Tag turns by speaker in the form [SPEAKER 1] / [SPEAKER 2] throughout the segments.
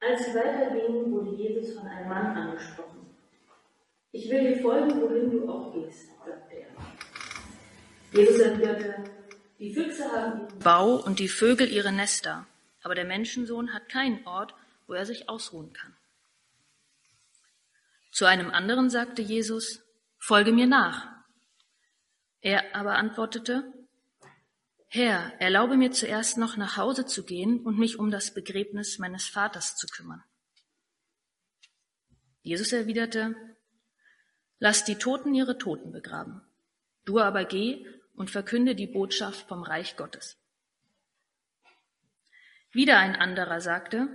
[SPEAKER 1] Als sie weitergingen, wurde Jesus von einem Mann angesprochen. Ich will dir folgen, wohin du auch gehst, sagte er. Jesus erwiderte, die Füchse haben ihren Bau und die Vögel ihre Nester, aber der Menschensohn hat keinen Ort, wo er sich ausruhen kann. Zu einem anderen sagte Jesus, folge mir nach. Er aber antwortete, Herr, erlaube mir zuerst noch nach Hause zu gehen und mich um das Begräbnis meines Vaters zu kümmern. Jesus erwiderte, Lass die Toten ihre Toten begraben. Du aber geh und verkünde die Botschaft vom Reich Gottes. Wieder ein anderer sagte,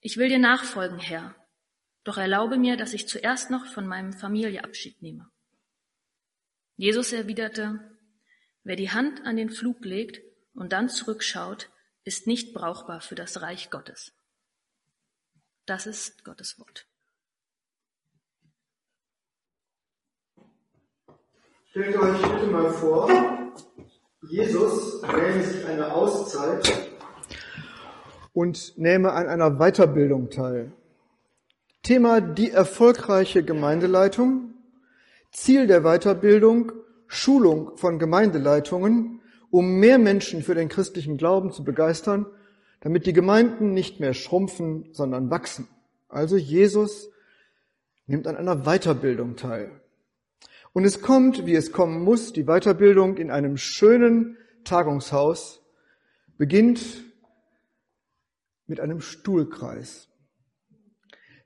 [SPEAKER 1] Ich will dir nachfolgen, Herr, doch erlaube mir, dass ich zuerst noch von meinem Familie Abschied nehme. Jesus erwiderte, wer die Hand an den Flug legt und dann zurückschaut, ist nicht brauchbar für das Reich Gottes. Das ist Gottes Wort.
[SPEAKER 2] Stellt euch bitte mal vor, Jesus nähme sich eine Auszeit und nähme an einer Weiterbildung teil. Thema die erfolgreiche Gemeindeleitung, Ziel der Weiterbildung, Schulung von Gemeindeleitungen, um mehr Menschen für den christlichen Glauben zu begeistern, damit die Gemeinden nicht mehr schrumpfen, sondern wachsen. Also Jesus nimmt an einer Weiterbildung teil. Und es kommt, wie es kommen muss, die Weiterbildung in einem schönen Tagungshaus beginnt mit einem Stuhlkreis.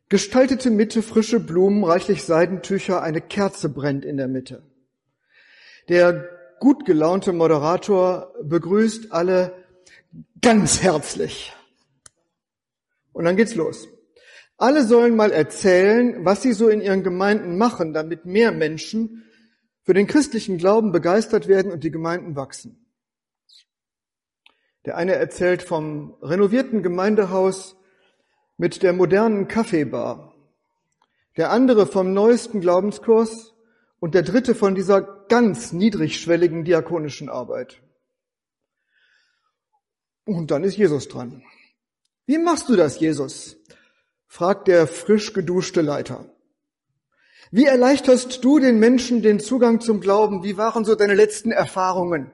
[SPEAKER 2] Gestaltete Mitte, frische Blumen, reichlich Seidentücher, eine Kerze brennt in der Mitte. Der gut gelaunte Moderator begrüßt alle ganz herzlich. Und dann geht's los. Alle sollen mal erzählen, was sie so in ihren Gemeinden machen, damit mehr Menschen für den christlichen Glauben begeistert werden und die Gemeinden wachsen. Der eine erzählt vom renovierten Gemeindehaus mit der modernen Kaffeebar, der andere vom neuesten Glaubenskurs und der dritte von dieser ganz niedrigschwelligen diakonischen Arbeit. Und dann ist Jesus dran. Wie machst du das, Jesus? fragt der frisch geduschte Leiter. Wie erleichterst du den Menschen den Zugang zum Glauben? Wie waren so deine letzten Erfahrungen?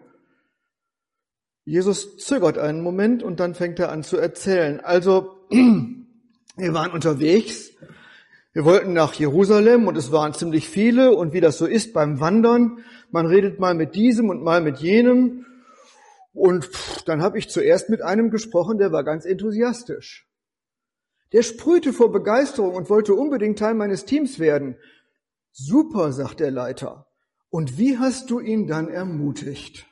[SPEAKER 2] Jesus zögert einen Moment und dann fängt er an zu erzählen. Also Wir waren unterwegs. Wir wollten nach Jerusalem und es waren ziemlich viele und wie das so ist beim Wandern, man redet mal mit diesem und mal mit jenem und dann habe ich zuerst mit einem gesprochen, der war ganz enthusiastisch. Der sprühte vor Begeisterung und wollte unbedingt Teil meines Teams werden. Super, sagt der Leiter. Und wie hast du ihn dann ermutigt?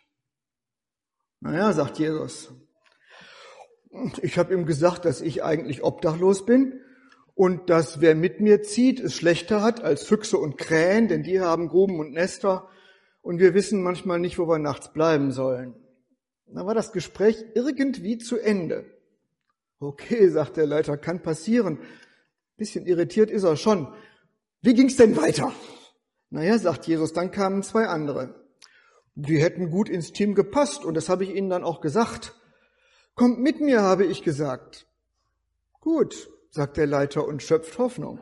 [SPEAKER 2] Naja, sagt Jesus, ich habe ihm gesagt, dass ich eigentlich obdachlos bin und dass wer mit mir zieht, es schlechter hat als Füchse und Krähen, denn die haben Gruben und Nester und wir wissen manchmal nicht, wo wir nachts bleiben sollen. Dann war das Gespräch irgendwie zu Ende. Okay, sagt der Leiter, kann passieren. Bisschen irritiert ist er schon. Wie ging's denn weiter? Naja, sagt Jesus, dann kamen zwei andere. Die hätten gut ins Team gepasst und das habe ich ihnen dann auch gesagt. Kommt mit mir, habe ich gesagt. Gut, sagt der Leiter und schöpft Hoffnung.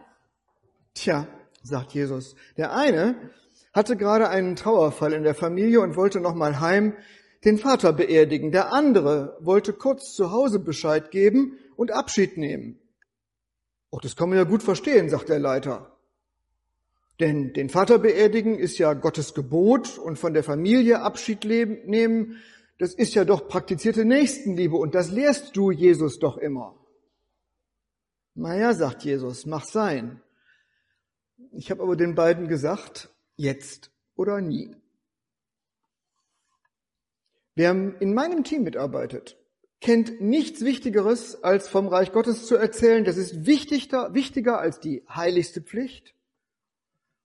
[SPEAKER 2] Tja, sagt Jesus, der eine hatte gerade einen Trauerfall in der Familie und wollte nochmal heim den Vater beerdigen. Der andere wollte kurz zu Hause Bescheid geben und Abschied nehmen. Oh, das kann man ja gut verstehen, sagt der Leiter. Denn den Vater beerdigen ist ja Gottes Gebot und von der Familie Abschied nehmen das ist ja doch praktizierte Nächstenliebe und das lehrst du Jesus doch immer. Naja, sagt Jesus, mach sein. Ich habe aber den beiden gesagt, jetzt oder nie. Wer in meinem Team mitarbeitet, kennt nichts Wichtigeres, als vom Reich Gottes zu erzählen. Das ist wichtiger, wichtiger als die heiligste Pflicht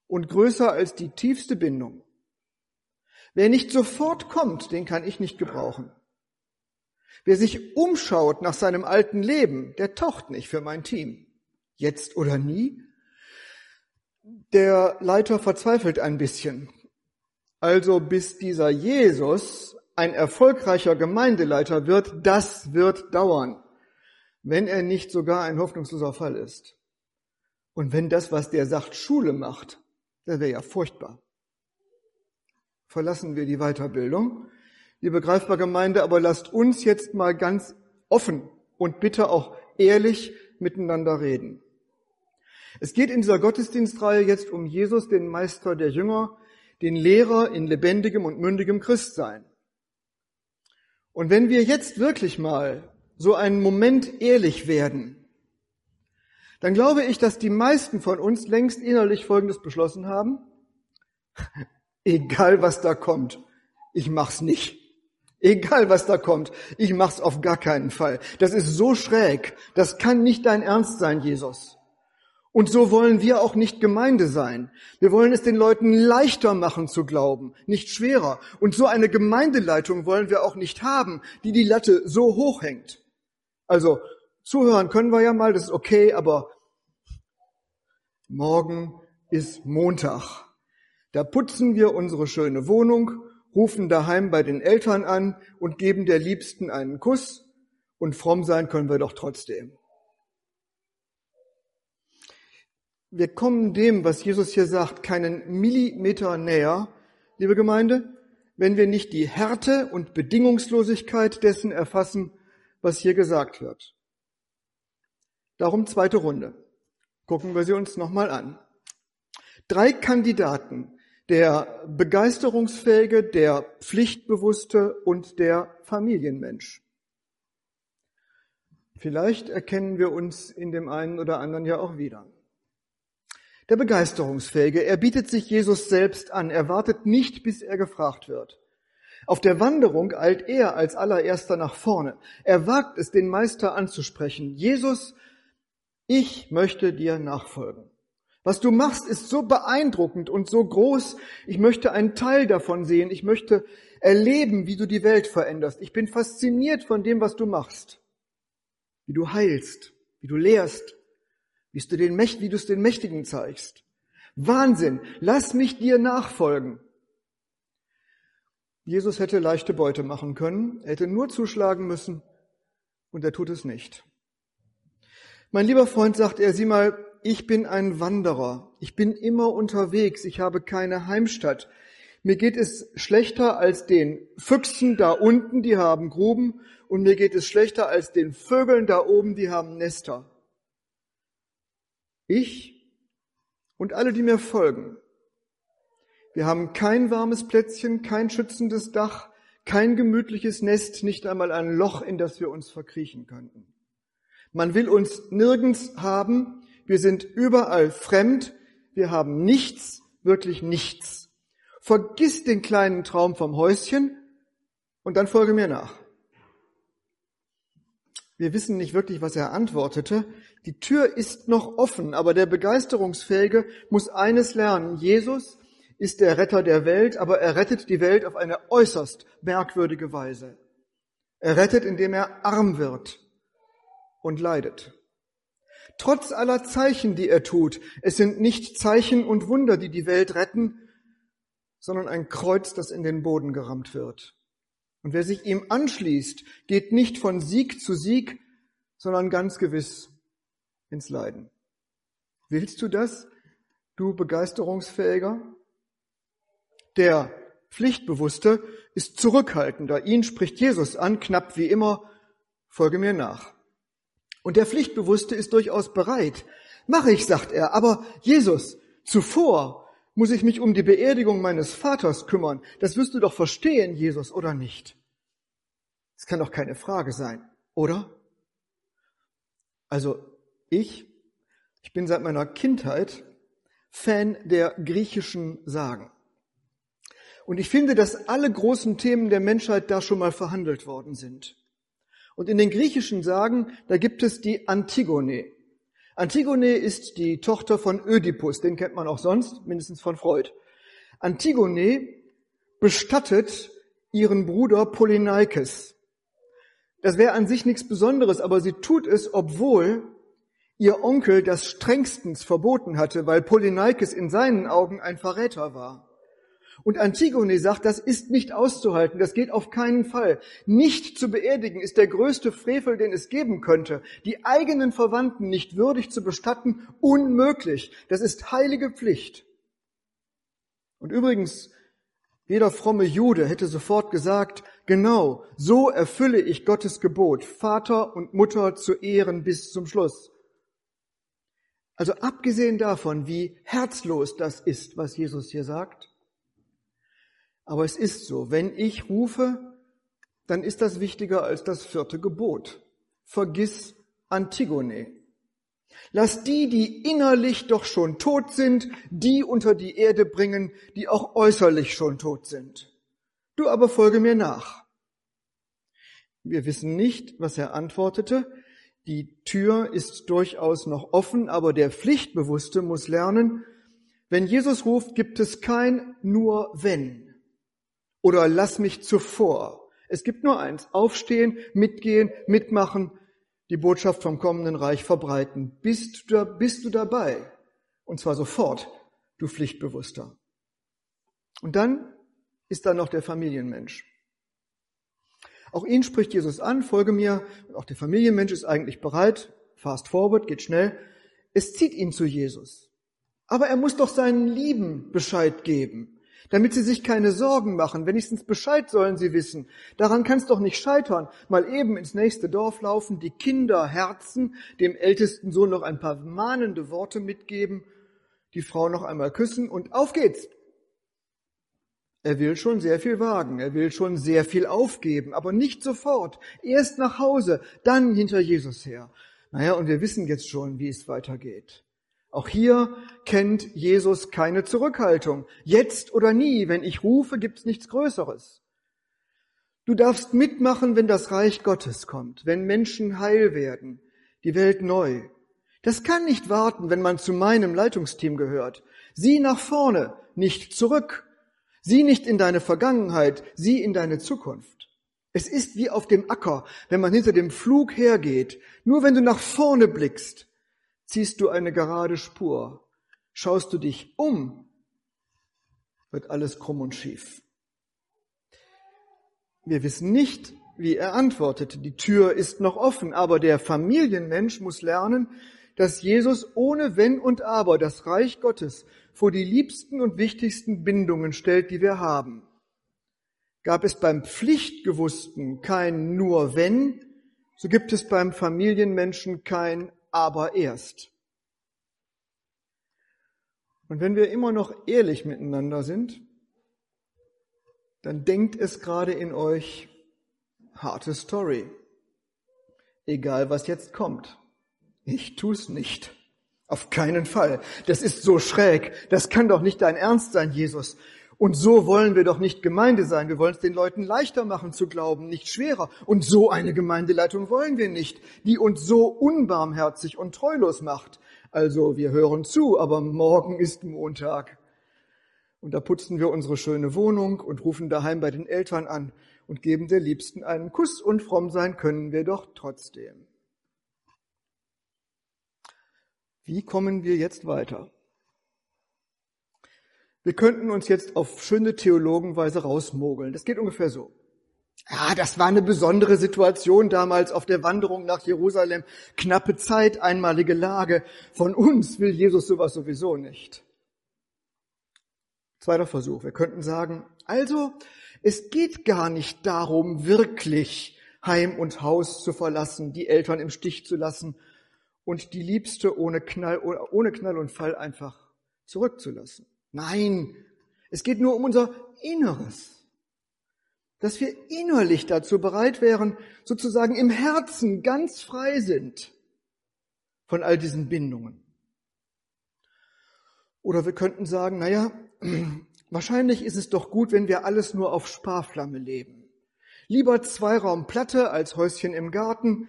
[SPEAKER 2] und größer als die tiefste Bindung. Wer nicht sofort kommt, den kann ich nicht gebrauchen. Wer sich umschaut nach seinem alten Leben, der taucht nicht für mein Team. Jetzt oder nie. Der Leiter verzweifelt ein bisschen. Also bis dieser Jesus ein erfolgreicher Gemeindeleiter wird, das wird dauern. wenn er nicht sogar ein hoffnungsloser Fall ist. Und wenn das, was der sagt, Schule macht, das wäre ja furchtbar. Verlassen wir die Weiterbildung. Liebe Greifbar Gemeinde, aber lasst uns jetzt mal ganz offen und bitte auch ehrlich miteinander reden. Es geht in dieser Gottesdienstreihe jetzt um Jesus, den Meister der Jünger, den Lehrer in lebendigem und mündigem Christsein. Und wenn wir jetzt wirklich mal so einen Moment ehrlich werden, dann glaube ich, dass die meisten von uns längst innerlich Folgendes beschlossen haben. Egal was da kommt, ich mach's nicht. Egal was da kommt, ich mach's auf gar keinen Fall. Das ist so schräg, das kann nicht dein Ernst sein, Jesus. Und so wollen wir auch nicht Gemeinde sein. Wir wollen es den Leuten leichter machen zu glauben, nicht schwerer. Und so eine Gemeindeleitung wollen wir auch nicht haben, die die Latte so hoch hängt. Also zuhören können wir ja mal, das ist okay, aber morgen ist Montag. Da putzen wir unsere schöne Wohnung, rufen daheim bei den Eltern an und geben der Liebsten einen Kuss und fromm sein können wir doch trotzdem. wir kommen dem, was Jesus hier sagt, keinen Millimeter näher, liebe Gemeinde, wenn wir nicht die Härte und Bedingungslosigkeit dessen erfassen, was hier gesagt wird. Darum zweite Runde. Gucken wir sie uns nochmal an. Drei Kandidaten, der begeisterungsfähige, der pflichtbewusste und der Familienmensch. Vielleicht erkennen wir uns in dem einen oder anderen ja auch wieder. Der Begeisterungsfähige, er bietet sich Jesus selbst an, er wartet nicht, bis er gefragt wird. Auf der Wanderung eilt er als allererster nach vorne. Er wagt es, den Meister anzusprechen. Jesus, ich möchte dir nachfolgen. Was du machst, ist so beeindruckend und so groß. Ich möchte einen Teil davon sehen. Ich möchte erleben, wie du die Welt veränderst. Ich bin fasziniert von dem, was du machst. Wie du heilst, wie du lehrst, wie du, den, wie du es den Mächtigen zeigst. Wahnsinn, lass mich dir nachfolgen. Jesus hätte leichte Beute machen können, er hätte nur zuschlagen müssen und er tut es nicht. Mein lieber Freund sagt er, sieh mal, ich bin ein Wanderer, ich bin immer unterwegs, ich habe keine Heimstatt. Mir geht es schlechter als den Füchsen da unten, die haben Gruben, und mir geht es schlechter als den Vögeln da oben, die haben Nester. Ich und alle, die mir folgen. Wir haben kein warmes Plätzchen, kein schützendes Dach, kein gemütliches Nest, nicht einmal ein Loch, in das wir uns verkriechen könnten. Man will uns nirgends haben, wir sind überall fremd, wir haben nichts, wirklich nichts. Vergiss den kleinen Traum vom Häuschen und dann folge mir nach. Wir wissen nicht wirklich, was er antwortete. Die Tür ist noch offen, aber der Begeisterungsfähige muss eines lernen. Jesus ist der Retter der Welt, aber er rettet die Welt auf eine äußerst merkwürdige Weise. Er rettet, indem er arm wird und leidet. Trotz aller Zeichen, die er tut, es sind nicht Zeichen und Wunder, die die Welt retten, sondern ein Kreuz, das in den Boden gerammt wird. Und wer sich ihm anschließt, geht nicht von Sieg zu Sieg, sondern ganz gewiss ins Leiden. Willst du das, du Begeisterungsfähiger? Der Pflichtbewusste ist zurückhaltender. Ihn spricht Jesus an, knapp wie immer, folge mir nach. Und der Pflichtbewusste ist durchaus bereit. Mach ich, sagt er, aber Jesus, zuvor muss ich mich um die Beerdigung meines Vaters kümmern? Das wirst du doch verstehen, Jesus, oder nicht? Das kann doch keine Frage sein, oder? Also ich, ich bin seit meiner Kindheit Fan der griechischen Sagen. Und ich finde, dass alle großen Themen der Menschheit da schon mal verhandelt worden sind. Und in den griechischen Sagen, da gibt es die Antigone. Antigone ist die Tochter von Ödipus, den kennt man auch sonst, mindestens von Freud. Antigone bestattet ihren Bruder Polyneikes. Das wäre an sich nichts Besonderes, aber sie tut es, obwohl ihr Onkel das strengstens verboten hatte, weil Polyneikes in seinen Augen ein Verräter war. Und Antigone sagt, das ist nicht auszuhalten, das geht auf keinen Fall. Nicht zu beerdigen ist der größte Frevel, den es geben könnte. Die eigenen Verwandten nicht würdig zu bestatten, unmöglich. Das ist heilige Pflicht. Und übrigens, jeder fromme Jude hätte sofort gesagt, genau, so erfülle ich Gottes Gebot, Vater und Mutter zu ehren bis zum Schluss. Also abgesehen davon, wie herzlos das ist, was Jesus hier sagt, aber es ist so, wenn ich rufe, dann ist das wichtiger als das vierte Gebot. Vergiss Antigone. Lass die, die innerlich doch schon tot sind, die unter die Erde bringen, die auch äußerlich schon tot sind. Du aber folge mir nach. Wir wissen nicht, was er antwortete. Die Tür ist durchaus noch offen, aber der Pflichtbewusste muss lernen, wenn Jesus ruft, gibt es kein nur wenn oder lass mich zuvor. Es gibt nur eins, aufstehen, mitgehen, mitmachen, die Botschaft vom kommenden Reich verbreiten. Bist du, bist du dabei? Und zwar sofort, du Pflichtbewusster. Und dann ist da noch der Familienmensch. Auch ihn spricht Jesus an, folge mir. Auch der Familienmensch ist eigentlich bereit. Fast forward, geht schnell. Es zieht ihn zu Jesus. Aber er muss doch seinen Lieben Bescheid geben damit sie sich keine Sorgen machen. Wenigstens Bescheid sollen sie wissen. Daran kann es doch nicht scheitern. Mal eben ins nächste Dorf laufen, die Kinder herzen, dem ältesten Sohn noch ein paar mahnende Worte mitgeben, die Frau noch einmal küssen und auf geht's. Er will schon sehr viel wagen, er will schon sehr viel aufgeben, aber nicht sofort. Erst nach Hause, dann hinter Jesus her. Naja, und wir wissen jetzt schon, wie es weitergeht. Auch hier kennt Jesus keine Zurückhaltung. Jetzt oder nie, wenn ich rufe, gibt's nichts Größeres. Du darfst mitmachen, wenn das Reich Gottes kommt, wenn Menschen heil werden, die Welt neu. Das kann nicht warten, wenn man zu meinem Leitungsteam gehört. Sieh nach vorne, nicht zurück. Sieh nicht in deine Vergangenheit, sieh in deine Zukunft. Es ist wie auf dem Acker, wenn man hinter dem Flug hergeht. Nur wenn du nach vorne blickst, Ziehst du eine gerade Spur, schaust du dich um, wird alles krumm und schief. Wir wissen nicht, wie er antwortete. Die Tür ist noch offen, aber der Familienmensch muss lernen, dass Jesus ohne Wenn und Aber das Reich Gottes vor die liebsten und wichtigsten Bindungen stellt, die wir haben. Gab es beim Pflichtgewussten kein nur wenn, so gibt es beim Familienmenschen kein aber erst. Und wenn wir immer noch ehrlich miteinander sind, dann denkt es gerade in euch, harte Story. Egal was jetzt kommt. Ich tu's nicht. Auf keinen Fall. Das ist so schräg. Das kann doch nicht dein Ernst sein, Jesus. Und so wollen wir doch nicht Gemeinde sein. Wir wollen es den Leuten leichter machen zu glauben, nicht schwerer. Und so eine Gemeindeleitung wollen wir nicht, die uns so unbarmherzig und treulos macht. Also wir hören zu, aber morgen ist Montag. Und da putzen wir unsere schöne Wohnung und rufen daheim bei den Eltern an und geben der Liebsten einen Kuss und fromm sein können wir doch trotzdem. Wie kommen wir jetzt weiter? Wir könnten uns jetzt auf schöne Theologenweise rausmogeln. Das geht ungefähr so. Ja, das war eine besondere Situation damals auf der Wanderung nach Jerusalem. Knappe Zeit, einmalige Lage. Von uns will Jesus sowas sowieso nicht. Zweiter Versuch. Wir könnten sagen, also, es geht gar nicht darum, wirklich Heim und Haus zu verlassen, die Eltern im Stich zu lassen und die Liebste ohne Knall, ohne Knall und Fall einfach zurückzulassen. Nein, es geht nur um unser Inneres. Dass wir innerlich dazu bereit wären, sozusagen im Herzen ganz frei sind von all diesen Bindungen. Oder wir könnten sagen, naja, wahrscheinlich ist es doch gut, wenn wir alles nur auf Sparflamme leben. Lieber Zweiraumplatte als Häuschen im Garten,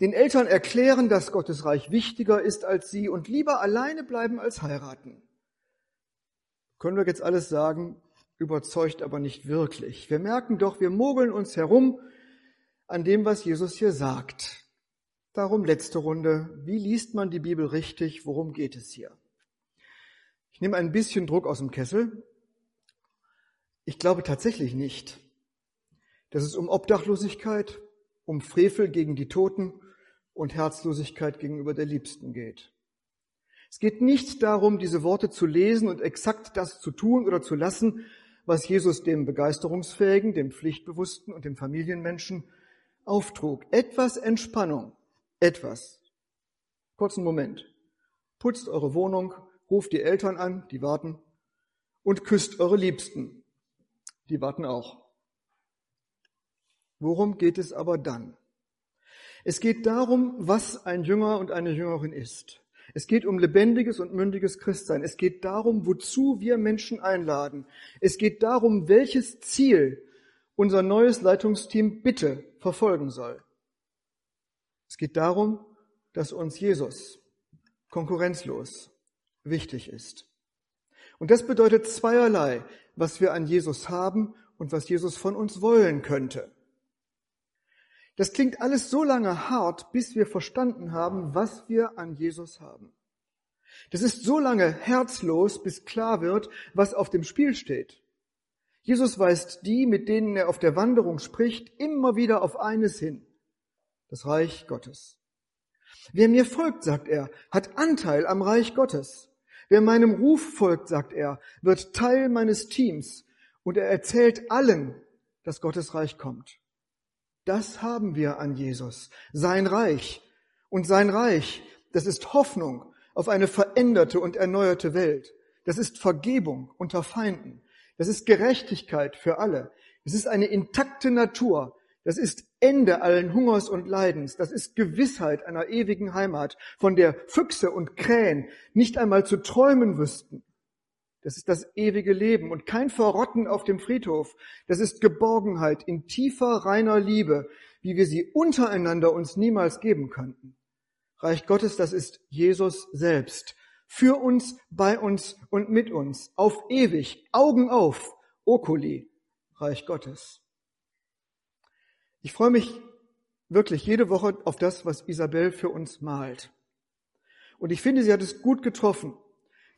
[SPEAKER 2] den Eltern erklären, dass Gottes Reich wichtiger ist als sie und lieber alleine bleiben als heiraten. Können wir jetzt alles sagen, überzeugt aber nicht wirklich. Wir merken doch, wir mogeln uns herum an dem, was Jesus hier sagt. Darum letzte Runde. Wie liest man die Bibel richtig? Worum geht es hier? Ich nehme ein bisschen Druck aus dem Kessel. Ich glaube tatsächlich nicht, dass es um Obdachlosigkeit, um Frevel gegen die Toten und Herzlosigkeit gegenüber der Liebsten geht. Es geht nicht darum, diese Worte zu lesen und exakt das zu tun oder zu lassen, was Jesus dem Begeisterungsfähigen, dem Pflichtbewussten und dem Familienmenschen auftrug. Etwas Entspannung, etwas. Kurzen Moment. Putzt eure Wohnung, ruft die Eltern an, die warten, und küsst eure Liebsten, die warten auch. Worum geht es aber dann? Es geht darum, was ein Jünger und eine Jüngerin ist. Es geht um lebendiges und mündiges Christsein. Es geht darum, wozu wir Menschen einladen. Es geht darum, welches Ziel unser neues Leitungsteam bitte verfolgen soll. Es geht darum, dass uns Jesus konkurrenzlos wichtig ist. Und das bedeutet zweierlei, was wir an Jesus haben und was Jesus von uns wollen könnte. Das klingt alles so lange hart, bis wir verstanden haben, was wir an Jesus haben. Das ist so lange herzlos, bis klar wird, was auf dem Spiel steht. Jesus weist die, mit denen er auf der Wanderung spricht, immer wieder auf eines hin. Das Reich Gottes. Wer mir folgt, sagt er, hat Anteil am Reich Gottes. Wer meinem Ruf folgt, sagt er, wird Teil meines Teams und er erzählt allen, dass Gottes Reich kommt. Das haben wir an Jesus, sein Reich. Und sein Reich, das ist Hoffnung auf eine veränderte und erneuerte Welt. Das ist Vergebung unter Feinden. Das ist Gerechtigkeit für alle. Es ist eine intakte Natur. Das ist Ende allen Hungers und Leidens. Das ist Gewissheit einer ewigen Heimat, von der Füchse und Krähen nicht einmal zu träumen wüssten. Das ist das ewige Leben und kein Verrotten auf dem Friedhof. Das ist Geborgenheit in tiefer, reiner Liebe, wie wir sie untereinander uns niemals geben könnten. Reich Gottes, das ist Jesus selbst. Für uns, bei uns und mit uns. Auf ewig. Augen auf. Okuli. Reich Gottes. Ich freue mich wirklich jede Woche auf das, was Isabel für uns malt. Und ich finde, sie hat es gut getroffen.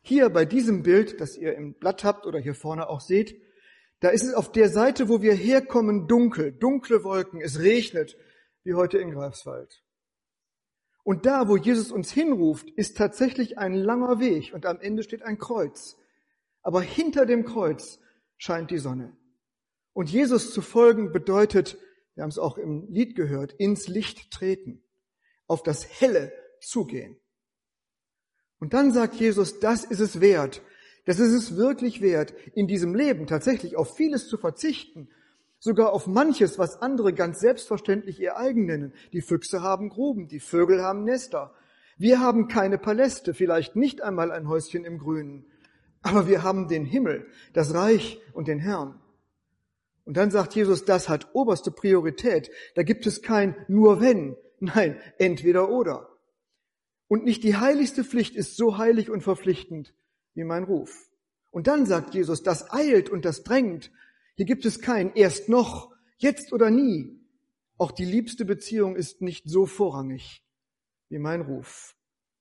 [SPEAKER 2] Hier bei diesem Bild, das ihr im Blatt habt oder hier vorne auch seht, da ist es auf der Seite, wo wir herkommen, dunkel, dunkle Wolken, es regnet, wie heute in Greifswald. Und da, wo Jesus uns hinruft, ist tatsächlich ein langer Weg und am Ende steht ein Kreuz. Aber hinter dem Kreuz scheint die Sonne. Und Jesus zu folgen bedeutet, wir haben es auch im Lied gehört, ins Licht treten, auf das Helle zugehen. Und dann sagt Jesus, das ist es wert, das ist es wirklich wert, in diesem Leben tatsächlich auf vieles zu verzichten, sogar auf manches, was andere ganz selbstverständlich ihr eigen nennen. Die Füchse haben Gruben, die Vögel haben Nester. Wir haben keine Paläste, vielleicht nicht einmal ein Häuschen im Grünen, aber wir haben den Himmel, das Reich und den Herrn. Und dann sagt Jesus, das hat oberste Priorität. Da gibt es kein nur wenn, nein, entweder oder. Und nicht die heiligste Pflicht ist so heilig und verpflichtend wie mein Ruf. Und dann sagt Jesus, das eilt und das drängt. Hier gibt es kein erst noch, jetzt oder nie. Auch die liebste Beziehung ist nicht so vorrangig wie mein Ruf.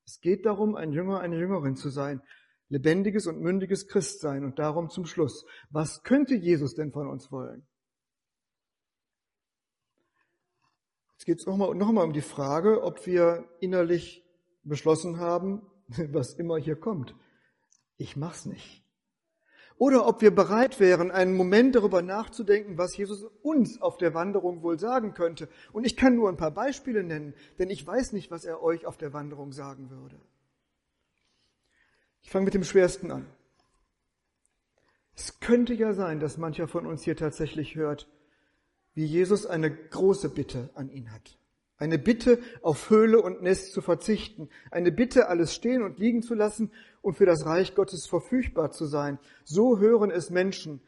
[SPEAKER 2] Es geht darum, ein Jünger, eine Jüngerin zu sein, lebendiges und mündiges Christsein und darum zum Schluss. Was könnte Jesus denn von uns wollen? Jetzt geht es nochmal noch mal um die Frage, ob wir innerlich beschlossen haben, was immer hier kommt, ich mach's nicht. Oder ob wir bereit wären, einen Moment darüber nachzudenken, was Jesus uns auf der Wanderung wohl sagen könnte. Und ich kann nur ein paar Beispiele nennen, denn ich weiß nicht, was er euch auf der Wanderung sagen würde. Ich fange mit dem Schwersten an. Es könnte ja sein, dass mancher von uns hier tatsächlich hört, wie Jesus eine große Bitte an ihn hat. Eine Bitte, auf Höhle und Nest zu verzichten. Eine Bitte, alles stehen und liegen zu lassen und für das Reich Gottes verfügbar zu sein. So hören es Menschen,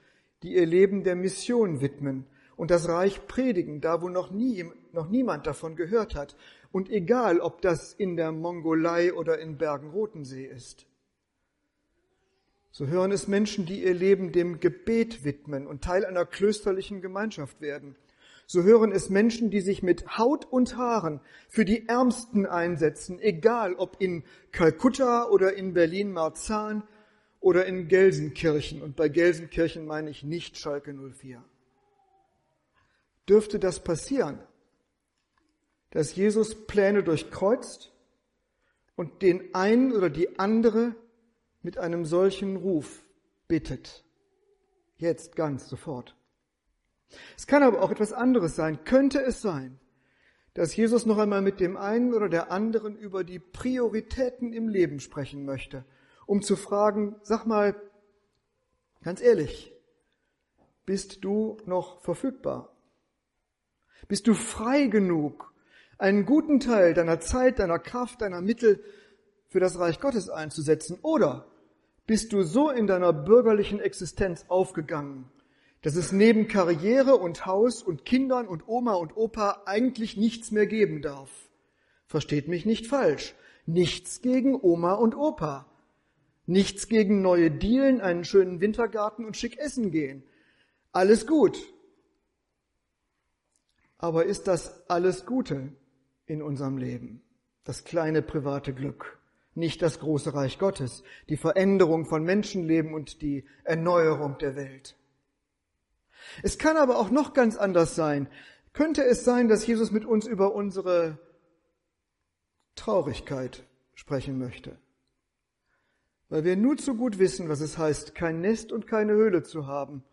[SPEAKER 2] die ihr Leben der Mission widmen und das Reich predigen, da wo noch nie, noch niemand davon gehört hat. Und egal, ob das in der Mongolei oder in Bergen-Rotensee ist. So hören es Menschen, die ihr Leben dem Gebet widmen und Teil einer klösterlichen Gemeinschaft werden so hören es Menschen, die sich mit Haut und Haaren für die Ärmsten einsetzen, egal ob in Kalkutta oder in Berlin-Marzahn oder in Gelsenkirchen. Und bei Gelsenkirchen meine ich nicht Schalke 04. Dürfte das passieren, dass Jesus Pläne durchkreuzt und den einen oder die andere mit einem solchen Ruf bittet? Jetzt ganz sofort. Es kann aber auch etwas anderes sein. Könnte es sein, dass Jesus noch einmal mit dem einen oder der anderen über die Prioritäten im Leben sprechen möchte, um zu fragen, sag mal, ganz ehrlich, bist du noch verfügbar? Bist du frei genug, einen guten Teil deiner Zeit, deiner Kraft, deiner Mittel für das Reich Gottes einzusetzen? Oder bist du so in deiner bürgerlichen Existenz aufgegangen, dass es neben Karriere und Haus und Kindern und Oma und Opa eigentlich nichts mehr geben darf. Versteht mich nicht falsch. Nichts gegen Oma und Opa. Nichts gegen neue Dielen, einen schönen Wintergarten und schick essen gehen. Alles gut. Aber ist das alles Gute in unserem Leben? Das kleine private Glück, nicht das große Reich Gottes, die Veränderung von Menschenleben und die Erneuerung der Welt. Es kann aber auch noch ganz anders sein. Könnte es sein, dass Jesus mit uns über unsere Traurigkeit sprechen möchte? Weil wir nur zu gut wissen, was es heißt, kein Nest und keine Höhle zu haben.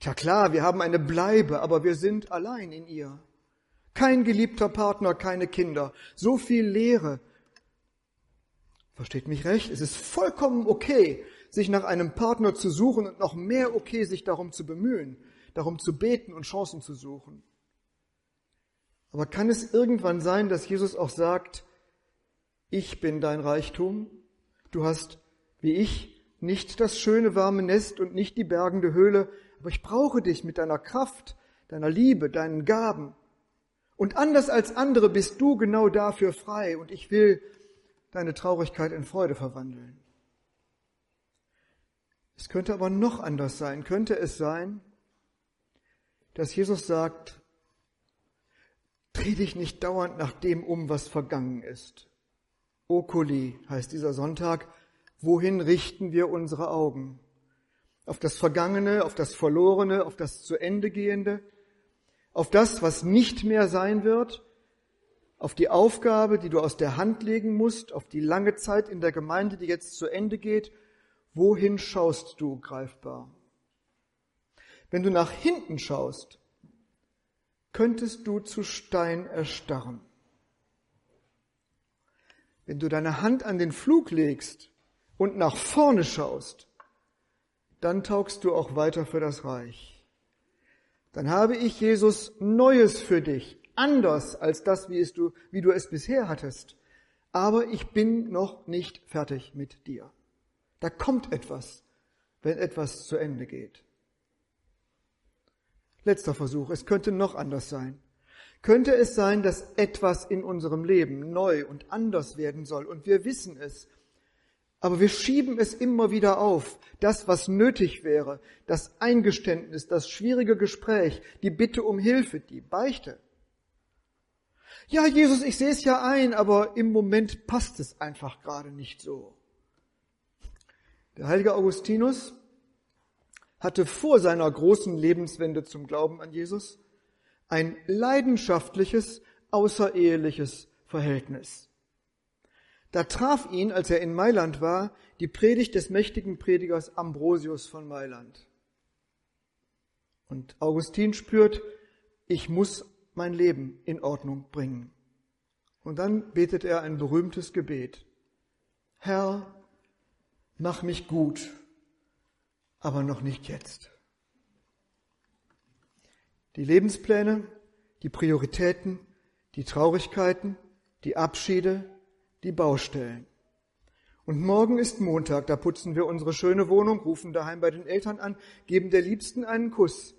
[SPEAKER 2] Tja klar, wir haben eine Bleibe, aber wir sind allein in ihr. Kein geliebter Partner, keine Kinder. So viel Leere. Versteht mich recht? Es ist vollkommen okay, sich nach einem Partner zu suchen und noch mehr okay, sich darum zu bemühen darum zu beten und Chancen zu suchen. Aber kann es irgendwann sein, dass Jesus auch sagt, ich bin dein Reichtum, du hast, wie ich, nicht das schöne warme Nest und nicht die bergende Höhle, aber ich brauche dich mit deiner Kraft, deiner Liebe, deinen Gaben. Und anders als andere bist du genau dafür frei und ich will deine Traurigkeit in Freude verwandeln. Es könnte aber noch anders sein. Könnte es sein, dass Jesus sagt, dreh dich nicht dauernd nach dem um, was vergangen ist. Okuli heißt dieser Sonntag, wohin richten wir unsere Augen? Auf das Vergangene, auf das Verlorene, auf das zu Ende gehende, auf das, was nicht mehr sein wird, auf die Aufgabe, die du aus der Hand legen musst, auf die lange Zeit in der Gemeinde, die jetzt zu Ende geht. Wohin schaust du greifbar? Wenn du nach hinten schaust, könntest du zu Stein erstarren. Wenn du deine Hand an den Flug legst und nach vorne schaust, dann taugst du auch weiter für das Reich. Dann habe ich Jesus Neues für dich, anders als das, wie, es du, wie du es bisher hattest. Aber ich bin noch nicht fertig mit dir. Da kommt etwas, wenn etwas zu Ende geht. Letzter Versuch. Es könnte noch anders sein. Könnte es sein, dass etwas in unserem Leben neu und anders werden soll und wir wissen es, aber wir schieben es immer wieder auf. Das, was nötig wäre, das Eingeständnis, das schwierige Gespräch, die Bitte um Hilfe, die Beichte. Ja, Jesus, ich sehe es ja ein, aber im Moment passt es einfach gerade nicht so. Der heilige Augustinus hatte vor seiner großen Lebenswende zum Glauben an Jesus ein leidenschaftliches, außereheliches Verhältnis. Da traf ihn, als er in Mailand war, die Predigt des mächtigen Predigers Ambrosius von Mailand. Und Augustin spürt, ich muss mein Leben in Ordnung bringen. Und dann betet er ein berühmtes Gebet. Herr, mach mich gut aber noch nicht jetzt. Die Lebenspläne, die Prioritäten, die Traurigkeiten, die Abschiede, die Baustellen. Und morgen ist Montag, da putzen wir unsere schöne Wohnung, rufen daheim bei den Eltern an, geben der Liebsten einen Kuss.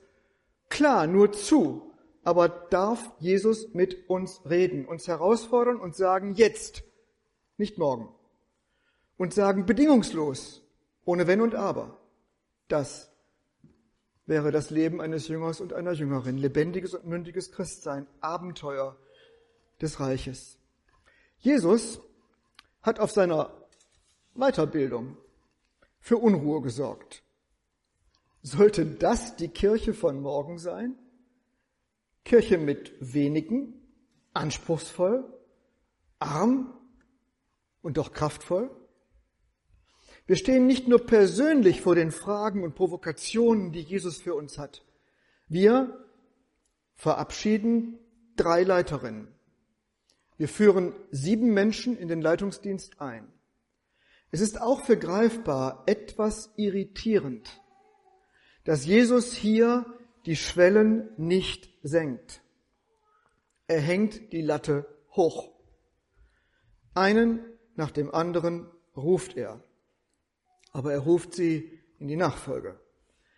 [SPEAKER 2] Klar, nur zu, aber darf Jesus mit uns reden, uns herausfordern und sagen jetzt, nicht morgen. Und sagen bedingungslos, ohne Wenn und Aber. Das wäre das Leben eines Jüngers und einer Jüngerin, lebendiges und mündiges Christsein, Abenteuer des Reiches. Jesus hat auf seiner Weiterbildung für Unruhe gesorgt. Sollte das die Kirche von morgen sein? Kirche mit wenigen, anspruchsvoll, arm und doch kraftvoll? Wir stehen nicht nur persönlich vor den Fragen und Provokationen, die Jesus für uns hat. Wir verabschieden drei Leiterinnen. Wir führen sieben Menschen in den Leitungsdienst ein. Es ist auch für greifbar etwas irritierend, dass Jesus hier die Schwellen nicht senkt. Er hängt die Latte hoch. Einen nach dem anderen ruft er. Aber er ruft sie in die Nachfolge,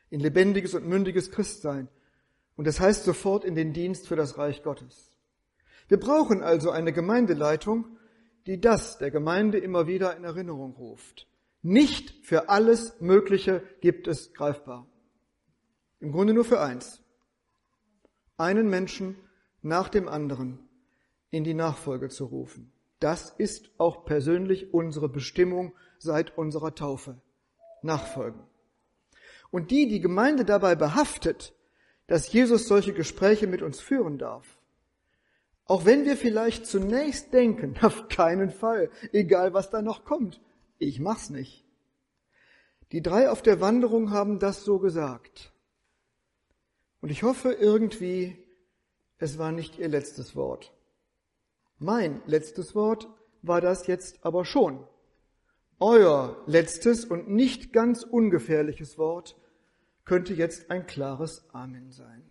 [SPEAKER 2] in lebendiges und mündiges Christsein. Und das heißt sofort in den Dienst für das Reich Gottes. Wir brauchen also eine Gemeindeleitung, die das der Gemeinde immer wieder in Erinnerung ruft. Nicht für alles Mögliche gibt es greifbar. Im Grunde nur für eins. Einen Menschen nach dem anderen in die Nachfolge zu rufen. Das ist auch persönlich unsere Bestimmung seit unserer Taufe. Nachfolgen. Und die, die Gemeinde dabei behaftet, dass Jesus solche Gespräche mit uns führen darf, auch wenn wir vielleicht zunächst denken, auf keinen Fall, egal was da noch kommt, ich mach's nicht. Die drei auf der Wanderung haben das so gesagt. Und ich hoffe irgendwie, es war nicht ihr letztes Wort. Mein letztes Wort war das jetzt aber schon. Euer letztes und nicht ganz ungefährliches Wort könnte jetzt ein klares Amen sein.